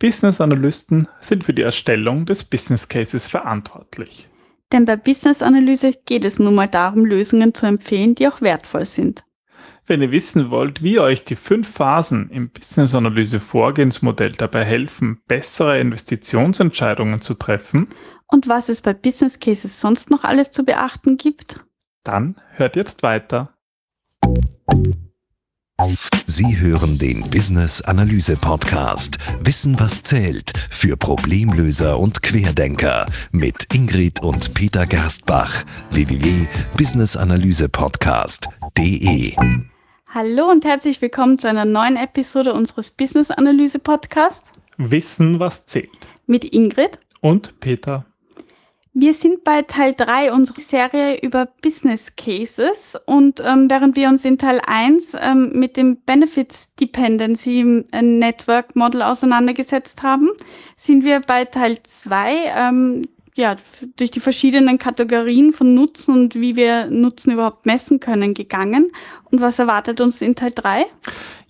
Business Analysten sind für die Erstellung des Business Cases verantwortlich. Denn bei Business Analyse geht es nun mal darum, Lösungen zu empfehlen, die auch wertvoll sind. Wenn ihr wissen wollt, wie euch die fünf Phasen im Business Analyse Vorgehensmodell dabei helfen, bessere Investitionsentscheidungen zu treffen und was es bei Business Cases sonst noch alles zu beachten gibt, dann hört jetzt weiter. Sie hören den Business Analyse Podcast. Wissen was zählt für Problemlöser und Querdenker mit Ingrid und Peter Gerstbach. www.businessanalysepodcast.de Hallo und herzlich willkommen zu einer neuen Episode unseres Business Analyse Podcasts Wissen was zählt. Mit Ingrid und Peter. Wir sind bei Teil 3 unserer Serie über Business Cases und ähm, während wir uns in Teil 1 ähm, mit dem Benefits Dependency äh, Network Model auseinandergesetzt haben, sind wir bei Teil 2 ähm, ja, durch die verschiedenen Kategorien von Nutzen und wie wir Nutzen überhaupt messen können gegangen. Und was erwartet uns in Teil 3?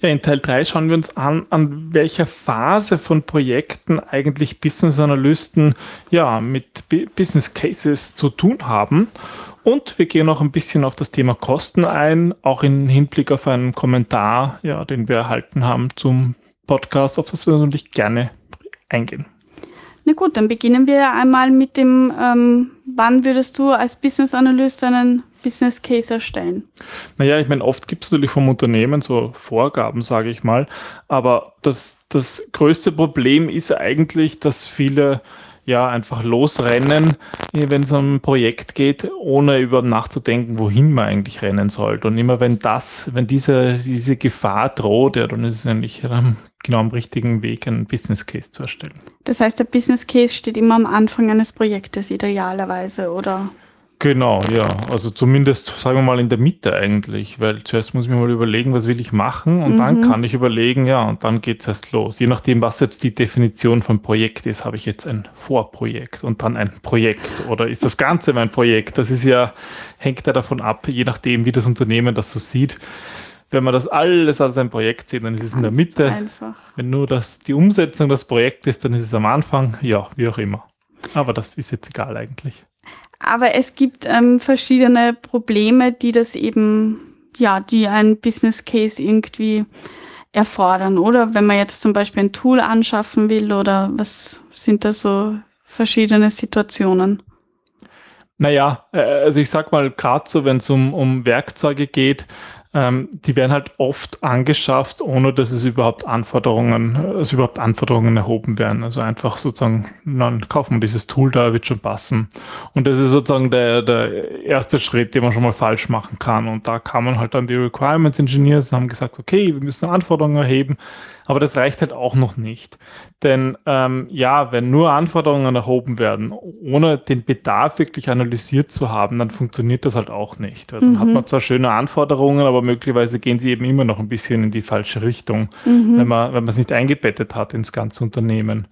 Ja, in Teil 3 schauen wir uns an, an welcher Phase von Projekten eigentlich Business Analysten ja, mit B Business Cases zu tun haben. Und wir gehen auch ein bisschen auf das Thema Kosten ein, auch im Hinblick auf einen Kommentar, ja, den wir erhalten haben zum Podcast, auf das wir natürlich gerne eingehen. Na gut, dann beginnen wir einmal mit dem, ähm, wann würdest du als Business Analyst einen Business Case erstellen? Naja, ich meine, oft gibt es natürlich vom Unternehmen so Vorgaben, sage ich mal. Aber das, das größte Problem ist eigentlich, dass viele ja einfach losrennen, wenn es um ein Projekt geht, ohne über nachzudenken, wohin man eigentlich rennen sollte. Und immer wenn das, wenn diese, diese Gefahr droht, ja, dann ist es eigentlich genau am richtigen Weg, einen Business Case zu erstellen. Das heißt, der Business Case steht immer am Anfang eines Projektes idealerweise, oder? Genau, ja. Also zumindest, sagen wir mal, in der Mitte eigentlich, weil zuerst muss ich mir mal überlegen, was will ich machen und mhm. dann kann ich überlegen, ja, und dann geht es erst los. Je nachdem, was jetzt die Definition von Projekt ist, habe ich jetzt ein Vorprojekt und dann ein Projekt oder ist das Ganze mein Projekt? Das ist ja, hängt ja davon ab, je nachdem, wie das Unternehmen das so sieht. Wenn man das alles als ein Projekt sieht, dann ist es in der Mitte. Einfach. Wenn nur das, die Umsetzung das Projekt ist, dann ist es am Anfang, ja, wie auch immer. Aber das ist jetzt egal eigentlich. Aber es gibt ähm, verschiedene Probleme, die das eben, ja, die ein Business Case irgendwie erfordern, oder? Wenn man jetzt zum Beispiel ein Tool anschaffen will oder was sind da so verschiedene Situationen? Naja, äh, also ich sag mal, gerade so, wenn es um, um Werkzeuge geht, ähm, die werden halt oft angeschafft, ohne dass es überhaupt Anforderungen, also überhaupt Anforderungen erhoben werden. Also einfach sozusagen, dann kaufen wir dieses Tool da, wird schon passen. Und das ist sozusagen der, der erste Schritt, den man schon mal falsch machen kann. Und da kann man halt dann die Requirements Engineers haben gesagt, okay, wir müssen Anforderungen erheben. Aber das reicht halt auch noch nicht. Denn ähm, ja, wenn nur Anforderungen erhoben werden, ohne den Bedarf wirklich analysiert zu haben, dann funktioniert das halt auch nicht. Dann mhm. hat man zwar schöne Anforderungen, aber möglicherweise gehen sie eben immer noch ein bisschen in die falsche Richtung, mhm. wenn man wenn man es nicht eingebettet hat ins ganze Unternehmen.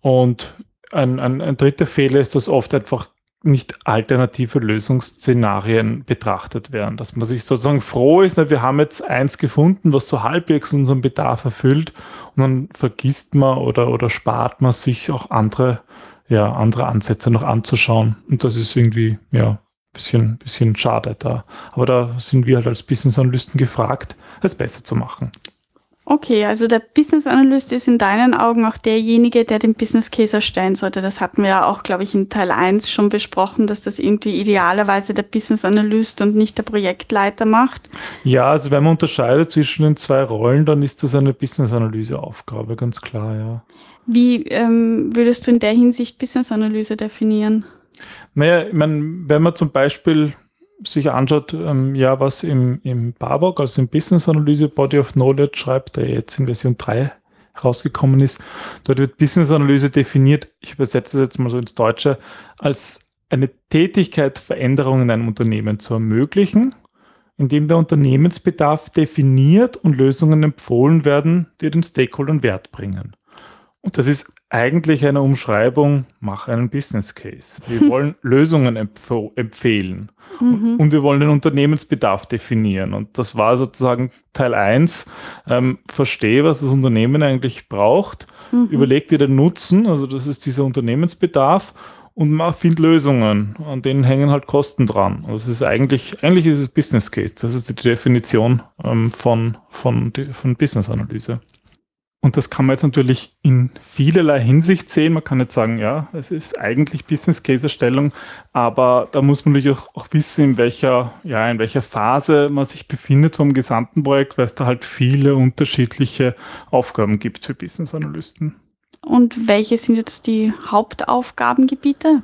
Und ein, ein, ein dritter Fehler ist, dass oft einfach nicht alternative Lösungsszenarien betrachtet werden. Dass man sich sozusagen froh ist, wir haben jetzt eins gefunden, was so halbwegs unseren Bedarf erfüllt und dann vergisst man oder, oder spart man sich auch andere, ja, andere Ansätze noch anzuschauen. Und das ist irgendwie, ja, bisschen, bisschen schade da. Aber da sind wir halt als Business Analysten gefragt, es besser zu machen. Okay, also der Business Analyst ist in deinen Augen auch derjenige, der den Business Case erstellen sollte. Das hatten wir ja auch, glaube ich, in Teil 1 schon besprochen, dass das irgendwie idealerweise der Business Analyst und nicht der Projektleiter macht. Ja, also wenn man unterscheidet zwischen den zwei Rollen, dann ist das eine Business Analyse Aufgabe, ganz klar, ja. Wie ähm, würdest du in der Hinsicht Business Analyse definieren? Naja, ich meine, wenn man zum Beispiel sich anschaut, ähm, ja, was im, im BABOK, also im Business Analyse Body of Knowledge schreibt, der jetzt in Version 3 rausgekommen ist, dort wird Business Analyse definiert, ich übersetze es jetzt mal so ins Deutsche, als eine Tätigkeit, Veränderungen in einem Unternehmen zu ermöglichen, indem der Unternehmensbedarf definiert und Lösungen empfohlen werden, die den Stakeholdern Wert bringen. Und das ist eigentlich eine Umschreibung, mach einen Business Case. Wir wollen Lösungen empf empfehlen mhm. und wir wollen den Unternehmensbedarf definieren. Und das war sozusagen Teil 1. Ähm, verstehe, was das Unternehmen eigentlich braucht, mhm. überleg dir den Nutzen, also das ist dieser Unternehmensbedarf und man findet Lösungen, an denen hängen halt Kosten dran. Also es ist eigentlich, eigentlich ist es Business Case. Das ist die Definition ähm, von, von, von Business Analyse. Und das kann man jetzt natürlich in vielerlei Hinsicht sehen. Man kann jetzt sagen, ja, es ist eigentlich Business Case Erstellung, aber da muss man natürlich auch, auch, wissen, in welcher, ja, in welcher Phase man sich befindet vom gesamten Projekt, weil es da halt viele unterschiedliche Aufgaben gibt für Business Analysten. Und welche sind jetzt die Hauptaufgabengebiete?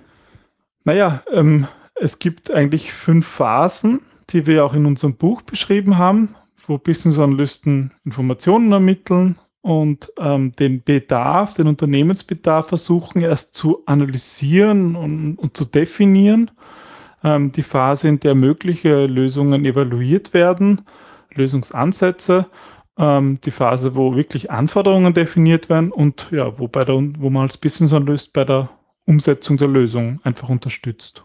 Naja, ähm, es gibt eigentlich fünf Phasen, die wir auch in unserem Buch beschrieben haben, wo Business Analysten Informationen ermitteln, und ähm, den Bedarf, den Unternehmensbedarf versuchen erst zu analysieren und, und zu definieren. Ähm, die Phase, in der mögliche Lösungen evaluiert werden, Lösungsansätze, ähm, die Phase, wo wirklich Anforderungen definiert werden und ja, wo, bei der, wo man als Business Analyst bei der Umsetzung der Lösung einfach unterstützt.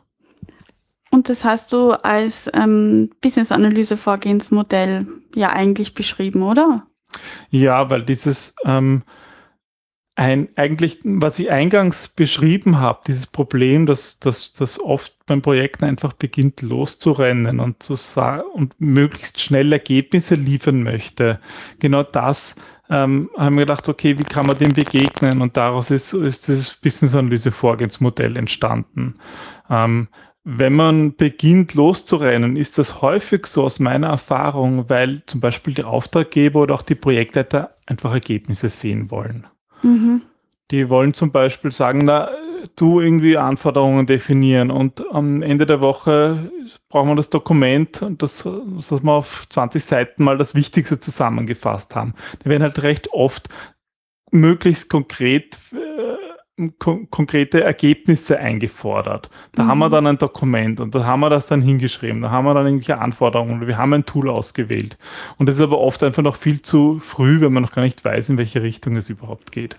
Und das hast du als ähm, Business-Analyse-Vorgehensmodell ja eigentlich beschrieben, oder? Ja, weil dieses ähm, ein, eigentlich, was ich eingangs beschrieben habe, dieses Problem, dass, dass, dass oft beim Projekten einfach beginnt loszurennen und, zu und möglichst schnell Ergebnisse liefern möchte. Genau das ähm, haben wir gedacht, okay, wie kann man dem begegnen? Und daraus ist, ist das Business-Analyse-Vorgehensmodell entstanden. Ähm, wenn man beginnt loszurennen, ist das häufig so aus meiner Erfahrung, weil zum Beispiel die Auftraggeber oder auch die Projektleiter einfach Ergebnisse sehen wollen. Mhm. Die wollen zum Beispiel sagen, na, du irgendwie Anforderungen definieren und am Ende der Woche brauchen wir das Dokument und das, dass wir auf 20 Seiten mal das Wichtigste zusammengefasst haben. Die werden halt recht oft möglichst konkret äh, kon konkrete Ergebnisse eingefordert. Da mhm. haben wir dann ein Dokument und da haben wir das dann hingeschrieben. Da haben wir dann irgendwelche Anforderungen. Wir haben ein Tool ausgewählt. Und das ist aber oft einfach noch viel zu früh, wenn man noch gar nicht weiß, in welche Richtung es überhaupt geht.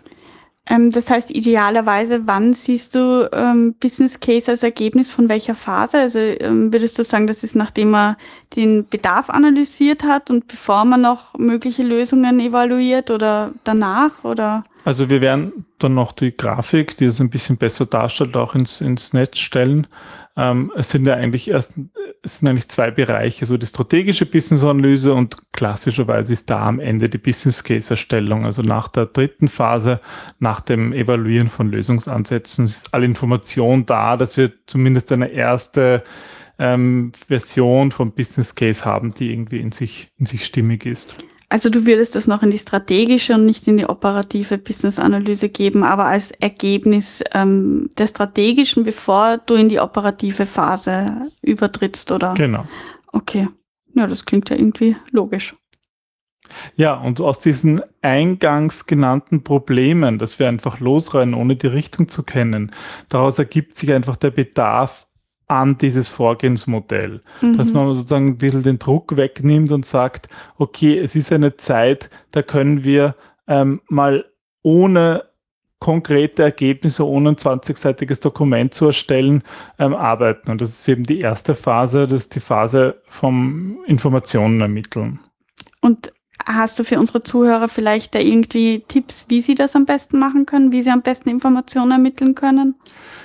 Ähm, das heißt, idealerweise, wann siehst du ähm, Business Case als Ergebnis von welcher Phase? Also ähm, würdest du sagen, das ist nachdem man den Bedarf analysiert hat und bevor man noch mögliche Lösungen evaluiert oder danach oder? Also wir werden dann noch die Grafik, die es ein bisschen besser darstellt, auch ins, ins Netz stellen. Ähm, es sind ja eigentlich erst, es sind eigentlich zwei Bereiche, so die strategische Business-Analyse und klassischerweise ist da am Ende die Business-Case-Erstellung. Also nach der dritten Phase, nach dem Evaluieren von Lösungsansätzen, ist alle Information da, dass wir zumindest eine erste ähm, Version vom Business Case haben, die irgendwie in sich, in sich stimmig ist. Also du würdest das noch in die strategische und nicht in die operative Business-Analyse geben, aber als Ergebnis ähm, der strategischen, bevor du in die operative Phase übertrittst, oder? Genau. Okay. Ja, das klingt ja irgendwie logisch. Ja, und aus diesen eingangs genannten Problemen, dass wir einfach losrennen, ohne die Richtung zu kennen, daraus ergibt sich einfach der Bedarf an dieses Vorgehensmodell. Mhm. Dass man sozusagen ein bisschen den Druck wegnimmt und sagt, okay, es ist eine Zeit, da können wir ähm, mal ohne konkrete Ergebnisse, ohne ein 20-seitiges Dokument zu erstellen, ähm, arbeiten. Und das ist eben die erste Phase, das ist die Phase vom Informationen ermitteln. Und hast du für unsere Zuhörer vielleicht da irgendwie Tipps, wie sie das am besten machen können, wie sie am besten Informationen ermitteln können?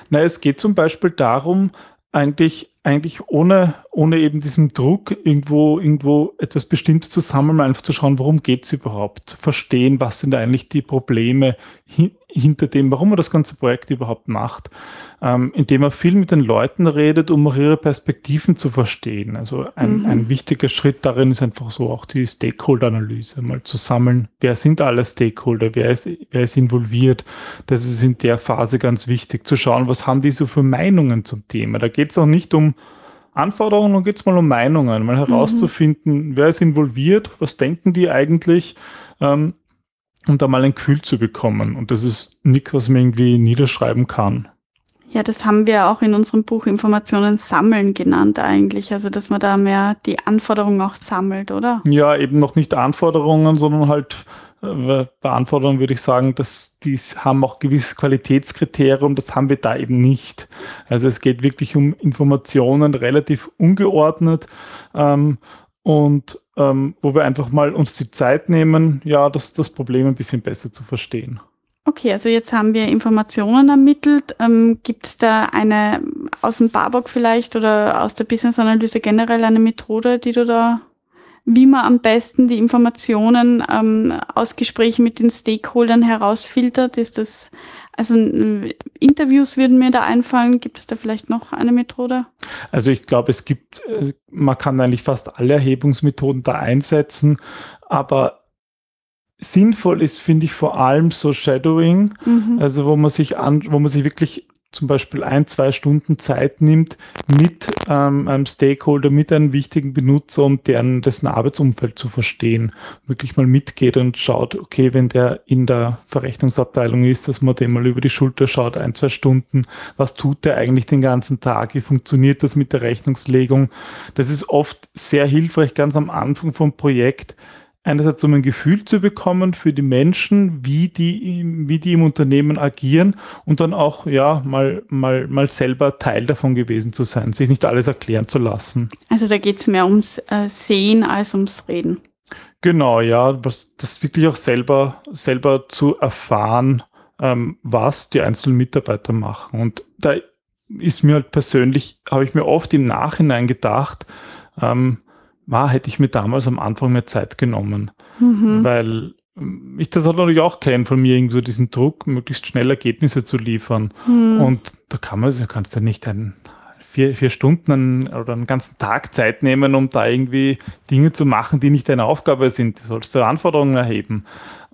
Na, es geht zum Beispiel darum, eigentlich, eigentlich ohne, ohne eben diesem Druck, irgendwo, irgendwo etwas Bestimmtes zu sammeln, einfach zu schauen, worum geht es überhaupt, verstehen, was sind eigentlich die Probleme hin, hinter dem, warum man das ganze Projekt überhaupt macht, ähm, indem er viel mit den Leuten redet, um auch ihre Perspektiven zu verstehen. Also ein, mhm. ein wichtiger Schritt darin ist einfach so auch die Stakeholder-Analyse, mal zu sammeln, wer sind alle Stakeholder, wer ist, wer ist involviert. Das ist in der Phase ganz wichtig, zu schauen, was haben die so für Meinungen zum Thema. Da geht es auch nicht um Anforderungen, dann geht es mal um Meinungen, mal mhm. herauszufinden, mhm. wer ist involviert, was denken die eigentlich. Ähm, um da mal ein Gefühl zu bekommen. Und das ist nichts, was man irgendwie niederschreiben kann. Ja, das haben wir auch in unserem Buch Informationen sammeln genannt eigentlich. Also, dass man da mehr die Anforderungen auch sammelt, oder? Ja, eben noch nicht Anforderungen, sondern halt Äh, bei Anforderungen würde ich sagen, dass die haben auch gewisses Qualitätskriterium, das haben wir da eben nicht. Also es geht wirklich um Informationen relativ ungeordnet ähm, und ähm, wo wir einfach mal uns die Zeit nehmen, ja, das, das Problem ein bisschen besser zu verstehen. Okay, also jetzt haben wir Informationen ermittelt. Ähm, Gibt es da eine aus dem Barbock vielleicht oder aus der Business-Analyse generell eine Methode, die du da, wie man am besten die Informationen ähm, aus Gesprächen mit den Stakeholdern herausfiltert? Ist das, also Interviews würden mir da einfallen. Gibt es da vielleicht noch eine Methode? Also ich glaube, es gibt, äh, man kann eigentlich fast alle Erhebungsmethoden da einsetzen, aber sinnvoll ist, finde ich vor allem so Shadowing, mhm. also wo man sich an, wo man sich wirklich zum Beispiel ein, zwei Stunden Zeit nimmt mit ähm, einem Stakeholder, mit einem wichtigen Benutzer, um deren dessen Arbeitsumfeld zu verstehen. Wirklich mal mitgeht und schaut, okay, wenn der in der Verrechnungsabteilung ist, dass man dem mal über die Schulter schaut, ein, zwei Stunden, was tut der eigentlich den ganzen Tag, wie funktioniert das mit der Rechnungslegung. Das ist oft sehr hilfreich, ganz am Anfang vom Projekt, einerseits um ein Gefühl zu bekommen für die Menschen, wie die, wie die im Unternehmen agieren und dann auch, ja, mal, mal, mal selber Teil davon gewesen zu sein, sich nicht alles erklären zu lassen. Also da geht es mehr ums äh, Sehen als ums Reden. Genau, ja, was, das wirklich auch selber, selber zu erfahren, ähm, was die einzelnen Mitarbeiter machen. Und da ist mir halt persönlich, habe ich mir oft im Nachhinein gedacht, ähm, war, hätte ich mir damals am Anfang mehr Zeit genommen. Mhm. Weil ähm, ich das natürlich auch kenne von mir, irgendwie so diesen Druck, möglichst schnell Ergebnisse zu liefern. Mhm. Und da kann man, du kannst ja nicht ein, vier, vier Stunden oder einen ganzen Tag Zeit nehmen, um da irgendwie Dinge zu machen, die nicht deine Aufgabe sind. Du sollst du Anforderungen erheben.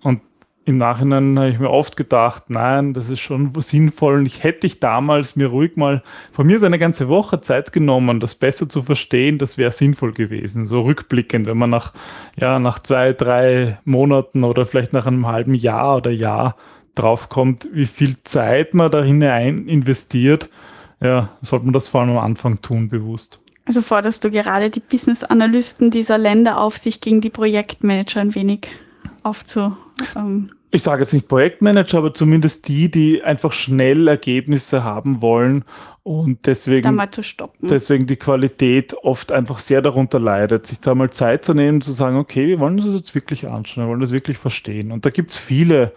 Und im Nachhinein habe ich mir oft gedacht, nein, das ist schon sinnvoll. Und ich hätte ich damals mir ruhig mal von mir so eine ganze Woche Zeit genommen, das besser zu verstehen, das wäre sinnvoll gewesen. So rückblickend, wenn man nach, ja, nach zwei, drei Monaten oder vielleicht nach einem halben Jahr oder Jahr draufkommt, wie viel Zeit man da hinein investiert, ja, sollte man das vor allem am Anfang tun, bewusst. Also forderst du gerade die Business-Analysten dieser Länder auf, sich gegen die Projektmanager ein wenig aufzu. Ähm ich sage jetzt nicht Projektmanager, aber zumindest die, die einfach schnell Ergebnisse haben wollen und deswegen, deswegen die Qualität oft einfach sehr darunter leidet, sich da mal Zeit zu nehmen, zu sagen, okay, wir wollen das jetzt wirklich anschauen, wir wollen das wirklich verstehen. Und da gibt es viele,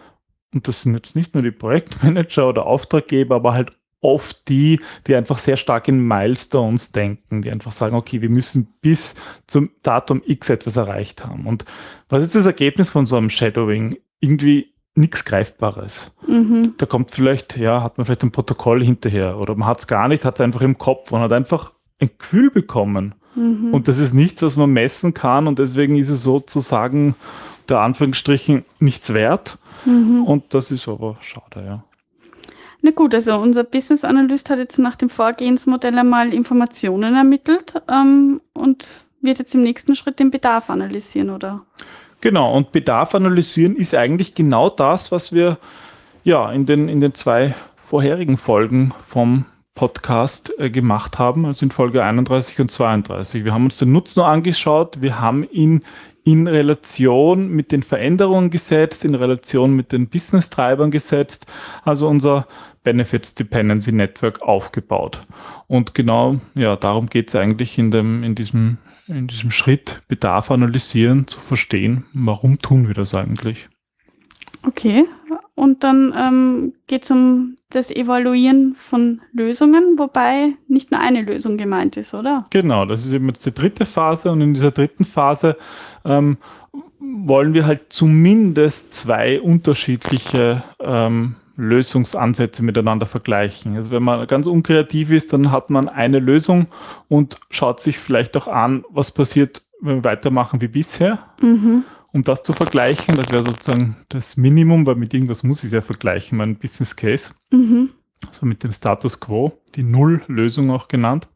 und das sind jetzt nicht nur die Projektmanager oder Auftraggeber, aber halt oft die, die einfach sehr stark in Milestones denken, die einfach sagen, okay, wir müssen bis zum Datum X etwas erreicht haben. Und was ist das Ergebnis von so einem Shadowing? Irgendwie nichts Greifbares. Mhm. Da kommt vielleicht, ja, hat man vielleicht ein Protokoll hinterher oder man hat es gar nicht, hat es einfach im Kopf und hat einfach ein Gefühl bekommen. Mhm. Und das ist nichts, was man messen kann und deswegen ist es sozusagen der Anführungsstrichen nichts wert. Mhm. Und das ist aber schade, ja. Na gut, also unser Business Analyst hat jetzt nach dem Vorgehensmodell einmal Informationen ermittelt ähm, und wird jetzt im nächsten Schritt den Bedarf analysieren, oder? Genau, und Bedarf analysieren ist eigentlich genau das, was wir ja in den, in den zwei vorherigen Folgen vom Podcast äh, gemacht haben, also in Folge 31 und 32. Wir haben uns den Nutzen angeschaut, wir haben ihn in Relation mit den Veränderungen gesetzt, in Relation mit den Business-Treibern gesetzt, also unser Benefits Dependency Network aufgebaut. Und genau ja, darum geht es eigentlich in, dem, in, diesem, in diesem Schritt, Bedarf analysieren, zu verstehen, warum tun wir das eigentlich. Okay, und dann ähm, geht es um das Evaluieren von Lösungen, wobei nicht nur eine Lösung gemeint ist, oder? Genau, das ist eben jetzt die dritte Phase und in dieser dritten Phase ähm, wollen wir halt zumindest zwei unterschiedliche ähm, Lösungsansätze miteinander vergleichen. Also wenn man ganz unkreativ ist, dann hat man eine Lösung und schaut sich vielleicht auch an, was passiert, wenn wir weitermachen wie bisher. Mhm um das zu vergleichen. Das wäre sozusagen das Minimum, weil mit irgendwas muss ich es ja vergleichen, mein Business Case. Mhm. Also mit dem Status Quo, die Null-Lösung auch genannt.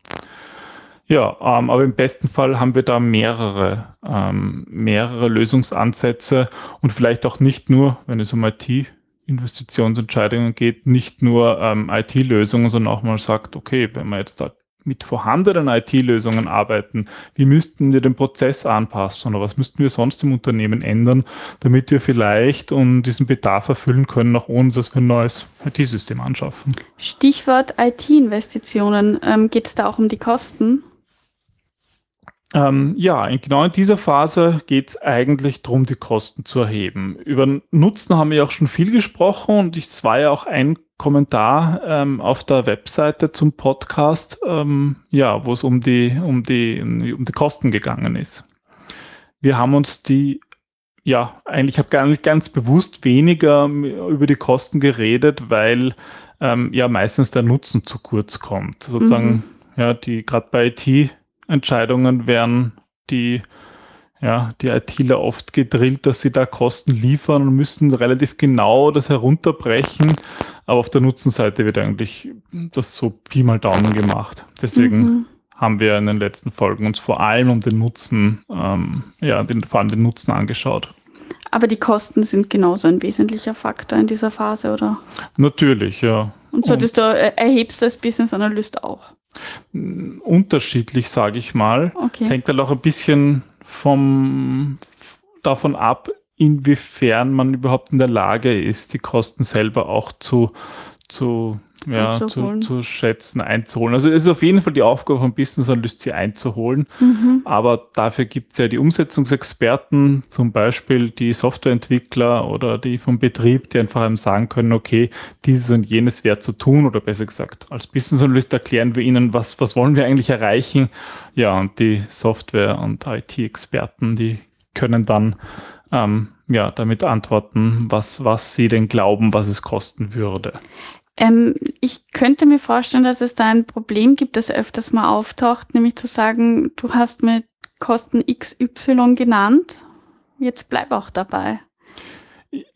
Ja, ähm, aber im besten Fall haben wir da mehrere, ähm, mehrere Lösungsansätze und vielleicht auch nicht nur, wenn es um IT-Investitionsentscheidungen geht, nicht nur ähm, IT-Lösungen, sondern auch mal sagt, okay, wenn man jetzt da mit vorhandenen IT-Lösungen arbeiten, wie müssten wir den Prozess anpassen oder was müssten wir sonst im Unternehmen ändern, damit wir vielleicht um diesen Bedarf erfüllen können, auch ohne dass wir ein neues IT-System anschaffen. Stichwort IT-Investitionen. Ähm, Geht es da auch um die Kosten? Ähm, ja, in, genau in dieser Phase geht es eigentlich darum, die Kosten zu erheben. Über Nutzen haben wir ja auch schon viel gesprochen und es war ja auch ein Kommentar ähm, auf der Webseite zum Podcast, ähm, ja, wo es um die, um, die, um die Kosten gegangen ist. Wir haben uns die, ja, eigentlich habe gar nicht ganz bewusst weniger über die Kosten geredet, weil ähm, ja meistens der Nutzen zu kurz kommt. Sozusagen, mhm. ja, die gerade bei IT Entscheidungen werden die, ja, die ITler oft gedrillt, dass sie da Kosten liefern und müssen relativ genau das herunterbrechen. Aber auf der Nutzenseite wird eigentlich das so Pi mal Daumen gemacht. Deswegen mhm. haben wir in den letzten Folgen uns vor allem um den Nutzen, ähm, ja, den, vor allem den Nutzen angeschaut. Aber die Kosten sind genauso ein wesentlicher Faktor in dieser Phase, oder? Natürlich, ja. Und solltest du, äh, erhebst du als Business Analyst auch? Unterschiedlich, sage ich mal. Okay. Es hängt halt auch ein bisschen vom, davon ab, inwiefern man überhaupt in der Lage ist, die Kosten selber auch zu, zu ja, zu, zu, schätzen, einzuholen. Also es ist auf jeden Fall die Aufgabe von Business Analyst, sie einzuholen. Mhm. Aber dafür gibt es ja die Umsetzungsexperten, zum Beispiel die Softwareentwickler oder die vom Betrieb, die einfach einem sagen können, okay, dieses und jenes wäre zu tun oder besser gesagt, als Business Analyst erklären wir ihnen, was, was wollen wir eigentlich erreichen. Ja, und die Software- und IT-Experten, die können dann ähm, ja, damit antworten, was, was sie denn glauben, was es kosten würde. Ähm, ich könnte mir vorstellen, dass es da ein Problem gibt, das öfters mal auftaucht, nämlich zu sagen, du hast mir Kosten XY genannt, jetzt bleib auch dabei.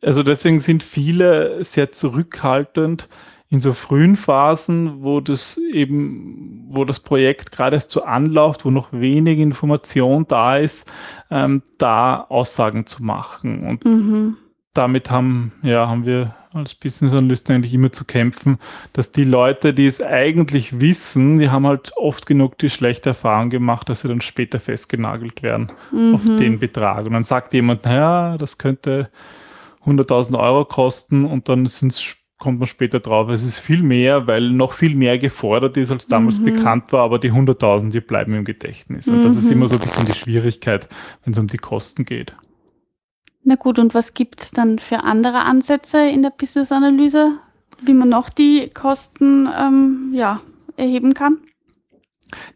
Also deswegen sind viele sehr zurückhaltend in so frühen Phasen, wo das eben, wo das Projekt gerade erst so anläuft, wo noch wenig Information da ist, ähm, da Aussagen zu machen. Und mhm. damit haben, ja, haben wir als Business Analysten eigentlich immer zu kämpfen, dass die Leute, die es eigentlich wissen, die haben halt oft genug die schlechte Erfahrung gemacht, dass sie dann später festgenagelt werden mhm. auf den Betrag. Und dann sagt jemand, naja, das könnte 100.000 Euro kosten und dann kommt man später drauf, es ist viel mehr, weil noch viel mehr gefordert ist, als damals mhm. bekannt war, aber die 100.000, die bleiben im Gedächtnis. Und mhm. das ist mhm. immer so ein bisschen die Schwierigkeit, wenn es um die Kosten geht. Na gut, und was gibt es dann für andere Ansätze in der Business-Analyse, wie man noch die Kosten ähm, ja, erheben kann?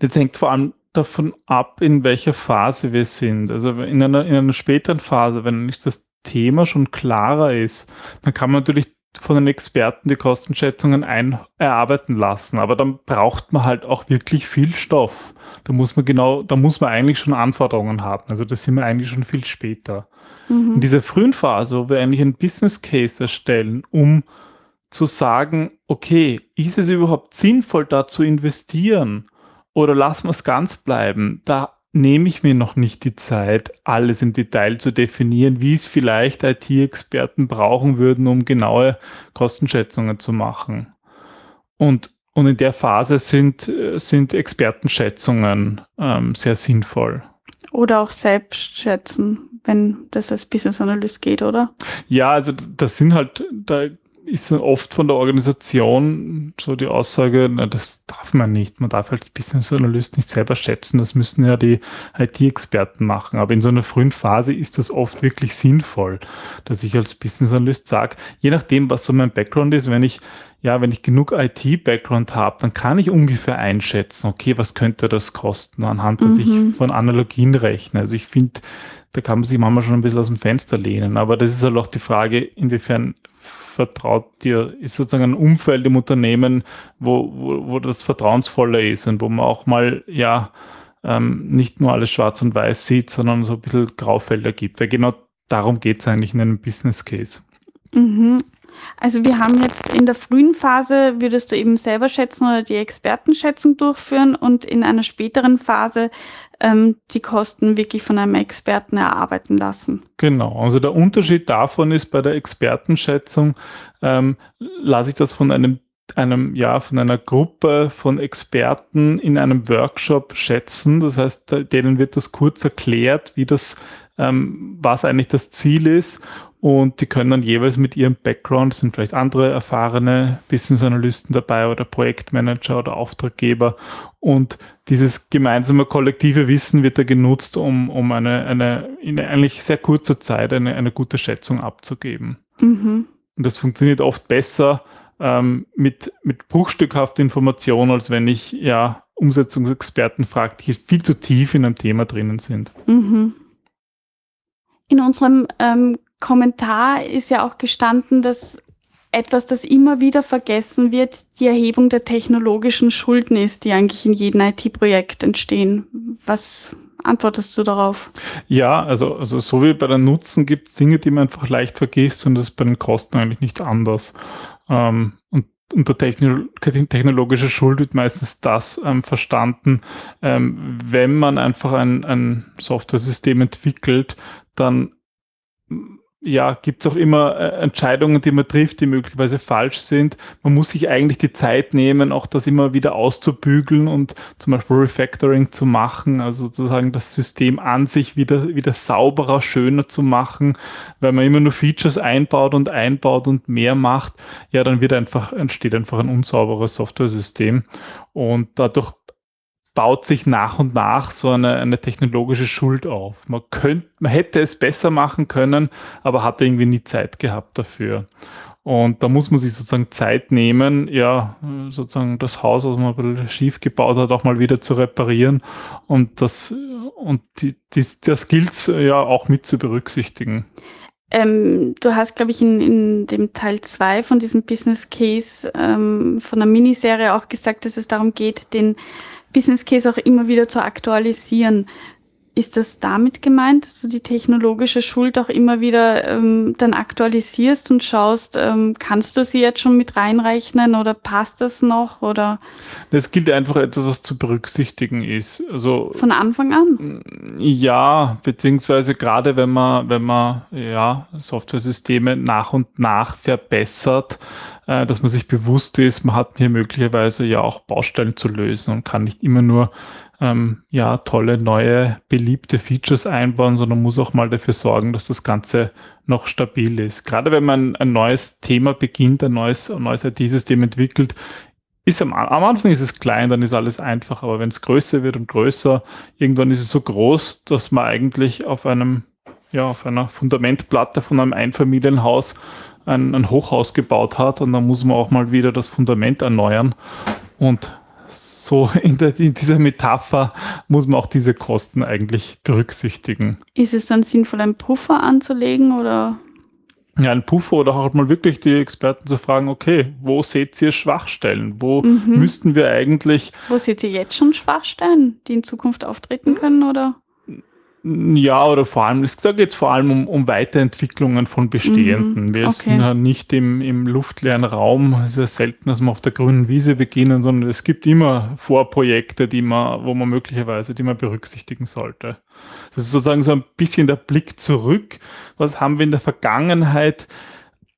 Das hängt vor allem davon ab, in welcher Phase wir sind. Also in einer, in einer späteren Phase, wenn nicht das Thema schon klarer ist, dann kann man natürlich von den Experten die Kostenschätzungen ein erarbeiten lassen. Aber dann braucht man halt auch wirklich viel Stoff. Da muss man genau, da muss man eigentlich schon Anforderungen haben. Also da sind wir eigentlich schon viel später. Mhm. In dieser frühen Phase, wo wir eigentlich einen Business Case erstellen, um zu sagen, okay, ist es überhaupt sinnvoll, da zu investieren? Oder lassen wir es ganz bleiben? Da nehme ich mir noch nicht die Zeit, alles im Detail zu definieren, wie es vielleicht IT-Experten brauchen würden, um genaue Kostenschätzungen zu machen. Und, und in der Phase sind, sind Expertenschätzungen ähm, sehr sinnvoll. Oder auch selbst schätzen wenn das als Business Analyst geht, oder? Ja, also das sind halt, da ist oft von der Organisation so die Aussage, na, das darf man nicht. Man darf halt Business Analyst nicht selber schätzen. Das müssen ja die IT-Experten machen. Aber in so einer frühen Phase ist das oft wirklich sinnvoll, dass ich als Business Analyst sage, je nachdem, was so mein Background ist, wenn ich ja, wenn ich genug IT-Background habe, dann kann ich ungefähr einschätzen, okay, was könnte das kosten, anhand, dass mhm. ich von Analogien rechne. Also ich finde, da kann man sich manchmal schon ein bisschen aus dem Fenster lehnen. Aber das ist halt auch die Frage, inwiefern vertraut dir, ist sozusagen ein Umfeld im Unternehmen, wo, wo, wo das vertrauensvoller ist und wo man auch mal, ja, ähm, nicht nur alles schwarz und weiß sieht, sondern so ein bisschen Graufelder gibt. Weil genau darum geht es eigentlich in einem Business Case. Mhm. Also wir haben jetzt in der frühen Phase, würdest du eben selber schätzen oder die Expertenschätzung durchführen und in einer späteren Phase ähm, die Kosten wirklich von einem Experten erarbeiten lassen. Genau, also der Unterschied davon ist bei der Expertenschätzung, ähm, lasse ich das von einem einem, ja, von einer Gruppe von Experten in einem Workshop schätzen. Das heißt, denen wird das kurz erklärt, wie das, ähm, was eigentlich das Ziel ist. Und die können dann jeweils mit ihrem Background, sind vielleicht andere erfahrene Business Analysten dabei oder Projektmanager oder Auftraggeber. Und dieses gemeinsame kollektive Wissen wird da genutzt, um, um eine, eine in eigentlich sehr kurzer Zeit eine, eine gute Schätzung abzugeben. Mhm. Und das funktioniert oft besser, ähm, mit, mit bruchstückhafter Information, als wenn ich ja Umsetzungsexperten frage, die viel zu tief in einem Thema drinnen sind. Mhm. In unserem ähm, Kommentar ist ja auch gestanden, dass etwas, das immer wieder vergessen wird, die Erhebung der technologischen Schulden ist, die eigentlich in jedem IT-Projekt entstehen. Was antwortest du darauf? Ja, also, also so wie bei den Nutzen gibt es Dinge, die man einfach leicht vergisst und das ist bei den Kosten eigentlich nicht anders. Ähm, und unter technologischer Schuld wird meistens das ähm, verstanden, ähm, wenn man einfach ein, ein Software-System entwickelt, dann ja, gibt es auch immer äh, Entscheidungen, die man trifft, die möglicherweise falsch sind. Man muss sich eigentlich die Zeit nehmen, auch das immer wieder auszubügeln und zum Beispiel Refactoring zu machen, also sozusagen das System an sich wieder, wieder sauberer, schöner zu machen. Weil man immer nur Features einbaut und einbaut und mehr macht, ja, dann wird einfach, entsteht einfach ein unsauberes Software-System. Und dadurch baut sich nach und nach so eine, eine technologische Schuld auf. Man könnte, man hätte es besser machen können, aber hatte irgendwie nie Zeit gehabt dafür. Und da muss man sich sozusagen Zeit nehmen, ja, sozusagen das Haus, was man schief gebaut hat, auch mal wieder zu reparieren und das, und die, die, das gilt ja auch mit zu berücksichtigen. Ähm, du hast, glaube ich, in, in dem Teil 2 von diesem Business Case ähm, von der Miniserie auch gesagt, dass es darum geht, den Business Case auch immer wieder zu aktualisieren. Ist das damit gemeint, dass du die technologische Schuld auch immer wieder ähm, dann aktualisierst und schaust, ähm, kannst du sie jetzt schon mit reinrechnen oder passt das noch oder? Es gilt einfach etwas, was zu berücksichtigen ist. Also von Anfang an. Ja, beziehungsweise gerade wenn man wenn man ja Software-Systeme nach und nach verbessert, äh, dass man sich bewusst ist, man hat hier möglicherweise ja auch Baustellen zu lösen und kann nicht immer nur ähm, ja, tolle, neue, beliebte Features einbauen, sondern muss auch mal dafür sorgen, dass das Ganze noch stabil ist. Gerade wenn man ein neues Thema beginnt, ein neues, ein neues IT-System entwickelt, ist am, am, Anfang ist es klein, dann ist alles einfach, aber wenn es größer wird und größer, irgendwann ist es so groß, dass man eigentlich auf einem, ja, auf einer Fundamentplatte von einem Einfamilienhaus ein, ein Hochhaus gebaut hat und dann muss man auch mal wieder das Fundament erneuern und so in, der, in, dieser Metapher muss man auch diese Kosten eigentlich berücksichtigen. Ist es dann sinnvoll, einen Puffer anzulegen oder? Ja, ein Puffer oder auch mal wirklich die Experten zu fragen, okay, wo seht ihr Schwachstellen? Wo mhm. müssten wir eigentlich. Wo seht ihr jetzt schon Schwachstellen, die in Zukunft auftreten können oder? Ja, oder vor allem, da geht es vor allem um, um Weiterentwicklungen von Bestehenden. Mhm, Wir okay. sind ja nicht im, im luftleeren Raum. Es ist ja selten, dass wir auf der grünen Wiese beginnen, sondern es gibt immer Vorprojekte, die man, wo man möglicherweise, die man berücksichtigen sollte. Das ist sozusagen so ein bisschen der Blick zurück. Was haben wir in der Vergangenheit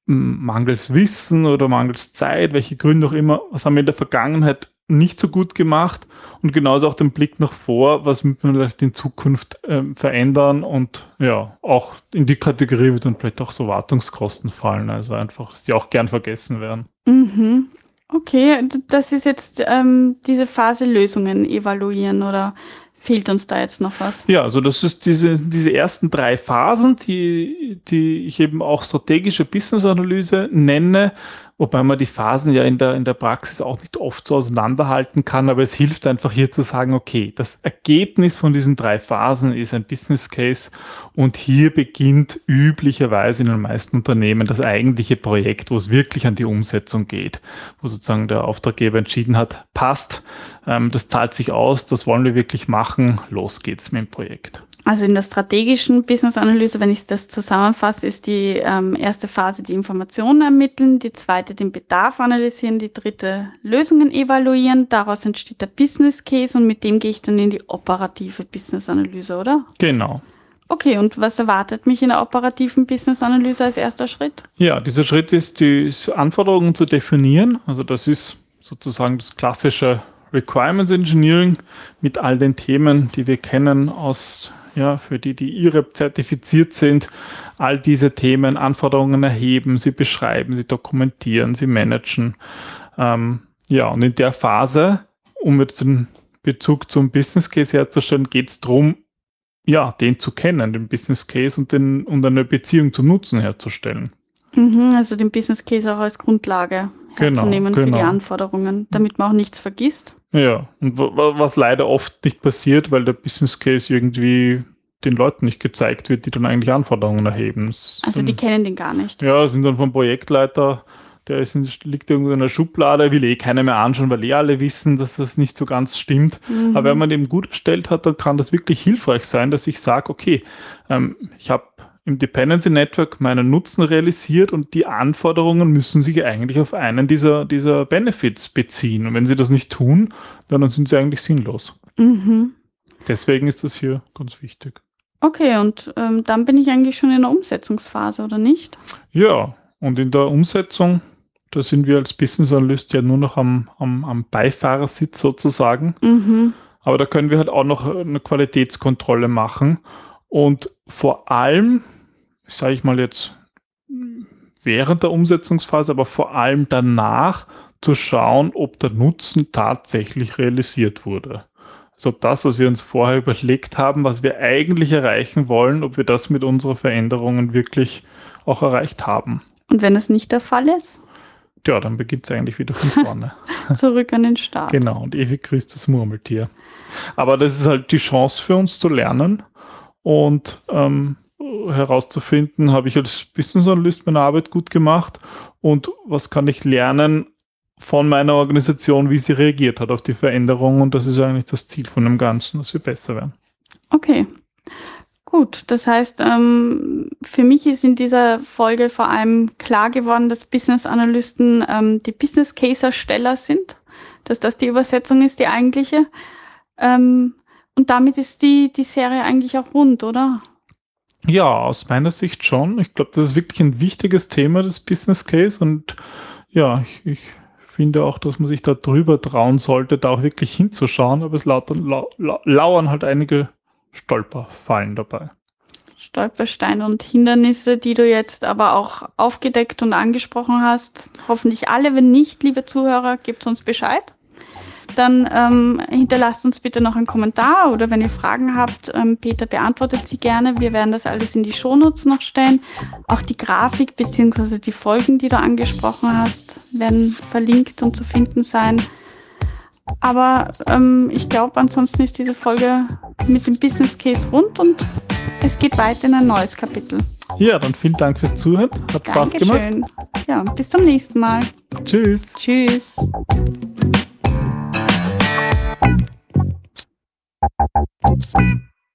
mangels Wissen oder mangels Zeit, welche Gründe auch immer, was haben wir in der Vergangenheit nicht so gut gemacht und genauso auch den Blick nach vor, was wird man vielleicht in Zukunft ähm, verändern und ja, auch in die Kategorie wird dann vielleicht auch so Wartungskosten fallen, also einfach, die auch gern vergessen werden. Mhm. Okay, das ist jetzt ähm, diese Phase Lösungen evaluieren oder fehlt uns da jetzt noch was? Ja, also das ist diese, diese ersten drei Phasen, die, die ich eben auch strategische Business-Analyse nenne, Wobei man die Phasen ja in der, in der Praxis auch nicht oft so auseinanderhalten kann, aber es hilft einfach hier zu sagen, okay, das Ergebnis von diesen drei Phasen ist ein Business Case und hier beginnt üblicherweise in den meisten Unternehmen das eigentliche Projekt, wo es wirklich an die Umsetzung geht, wo sozusagen der Auftraggeber entschieden hat, passt, ähm, das zahlt sich aus, das wollen wir wirklich machen, los geht's mit dem Projekt. Also in der strategischen Business-Analyse, wenn ich das zusammenfasse, ist die ähm, erste Phase die Informationen ermitteln, die zweite den Bedarf analysieren, die dritte Lösungen evaluieren. Daraus entsteht der Business Case und mit dem gehe ich dann in die operative Business-Analyse, oder? Genau. Okay, und was erwartet mich in der operativen Business-Analyse als erster Schritt? Ja, dieser Schritt ist, die Anforderungen zu definieren. Also das ist sozusagen das klassische Requirements Engineering mit all den Themen, die wir kennen aus, ja, für die, die IREP zertifiziert sind, all diese Themen, Anforderungen erheben, sie beschreiben, sie dokumentieren, sie managen. Ähm, ja, und in der Phase, um jetzt den Bezug zum Business Case herzustellen, geht es darum, ja, den zu kennen, den Business Case und, den, und eine Beziehung zum Nutzen herzustellen. Mhm, also den Business Case auch als Grundlage Genau, herzunehmen für die genau. Anforderungen, damit man auch nichts vergisst. Ja, und wa- wa- was leider oft nicht passiert, weil der Business Case irgendwie den Leuten nicht gezeigt wird, die dann eigentlich Anforderungen erheben. Es Also sind, die kennen den gar nicht. ja, sind dann vom Projektleiter, der ist in, liegt irgendwo in einer Schublade, will eh keiner mehr anschauen, weil eh alle wissen, dass das nicht so ganz stimmt. Mhm. Aber wenn man dem gut erstellt hat, dann kann das wirklich hilfreich sein, dass ich sage, okay, ähm, ich habe im Dependency Network meinen Nutzen realisiert und die Anforderungen müssen sich eigentlich auf einen dieser, dieser Benefits beziehen. Und wenn sie das nicht tun, dann sind sie eigentlich sinnlos. Mhm. Deswegen ist das hier ganz wichtig. Okay, und ähm, dann bin ich eigentlich schon in der Umsetzungsphase, oder nicht? Ja, und in der Umsetzung, da sind wir als Business Analyst ja nur noch am, am, am Beifahrersitz sozusagen. Mhm. Aber da können wir halt auch noch eine Qualitätskontrolle machen. Und vor allem, sage ich mal jetzt, während der Umsetzungsphase, aber vor allem danach zu schauen, ob der Nutzen tatsächlich realisiert wurde. Also ob das, was wir uns vorher überlegt haben, was wir eigentlich erreichen wollen, ob wir das mit unseren Veränderungen wirklich auch erreicht haben. Und wenn es nicht der Fall ist, Ja, dann beginnt es eigentlich wieder von vorne. zurück an den Start. Genau, und ewig grüßt das Murmeltier. Aber das ist halt die Chance für uns zu lernen und ähm, herauszufinden, habe ich als Business Analyst meine Arbeit gut gemacht und was kann ich lernen von meiner Organisation, wie sie reagiert hat auf die Veränderung und das ist eigentlich das Ziel von dem Ganzen, dass wir besser werden. Okay. Gut, das heißt, ähm, für mich ist in dieser Folge vor allem klar geworden, dass Business Analysten ähm, die Business Case Ersteller sind, dass das die Übersetzung ist, die eigentliche. Ähm, und damit ist die, die Serie eigentlich auch rund, oder? Ja, aus meiner Sicht schon. Ich glaube, das ist wirklich ein wichtiges Thema, das Business Case. Und ja, ich, ich finde auch, dass man sich da drüber trauen sollte, da auch wirklich hinzuschauen. Aber es lautern, lau, lau, lauern halt einige Stolperfallen dabei. Stolpersteine und Hindernisse, die du jetzt aber auch aufgedeckt und angesprochen hast. Hoffentlich alle. Wenn nicht, liebe Zuhörer, gebt uns Bescheid. Dann ähm, hinterlasst uns bitte noch einen Kommentar oder wenn ihr Fragen habt, ähm, Peter beantwortet sie gerne. Wir werden das alles in die Shownotes noch stellen. Auch die Grafik bzw. die Folgen, die du angesprochen hast, werden verlinkt und zu finden sein. Aber ähm, ich glaube, ansonsten ist diese Folge mit dem Business Case rund und es geht weiter in ein neues Kapitel. Ja, dann vielen Dank fürs Zuhören. Hat Spaß gemacht. Dankeschön. Ja, bis zum nächsten Mal. Tschüss. Tschüss. Thank you.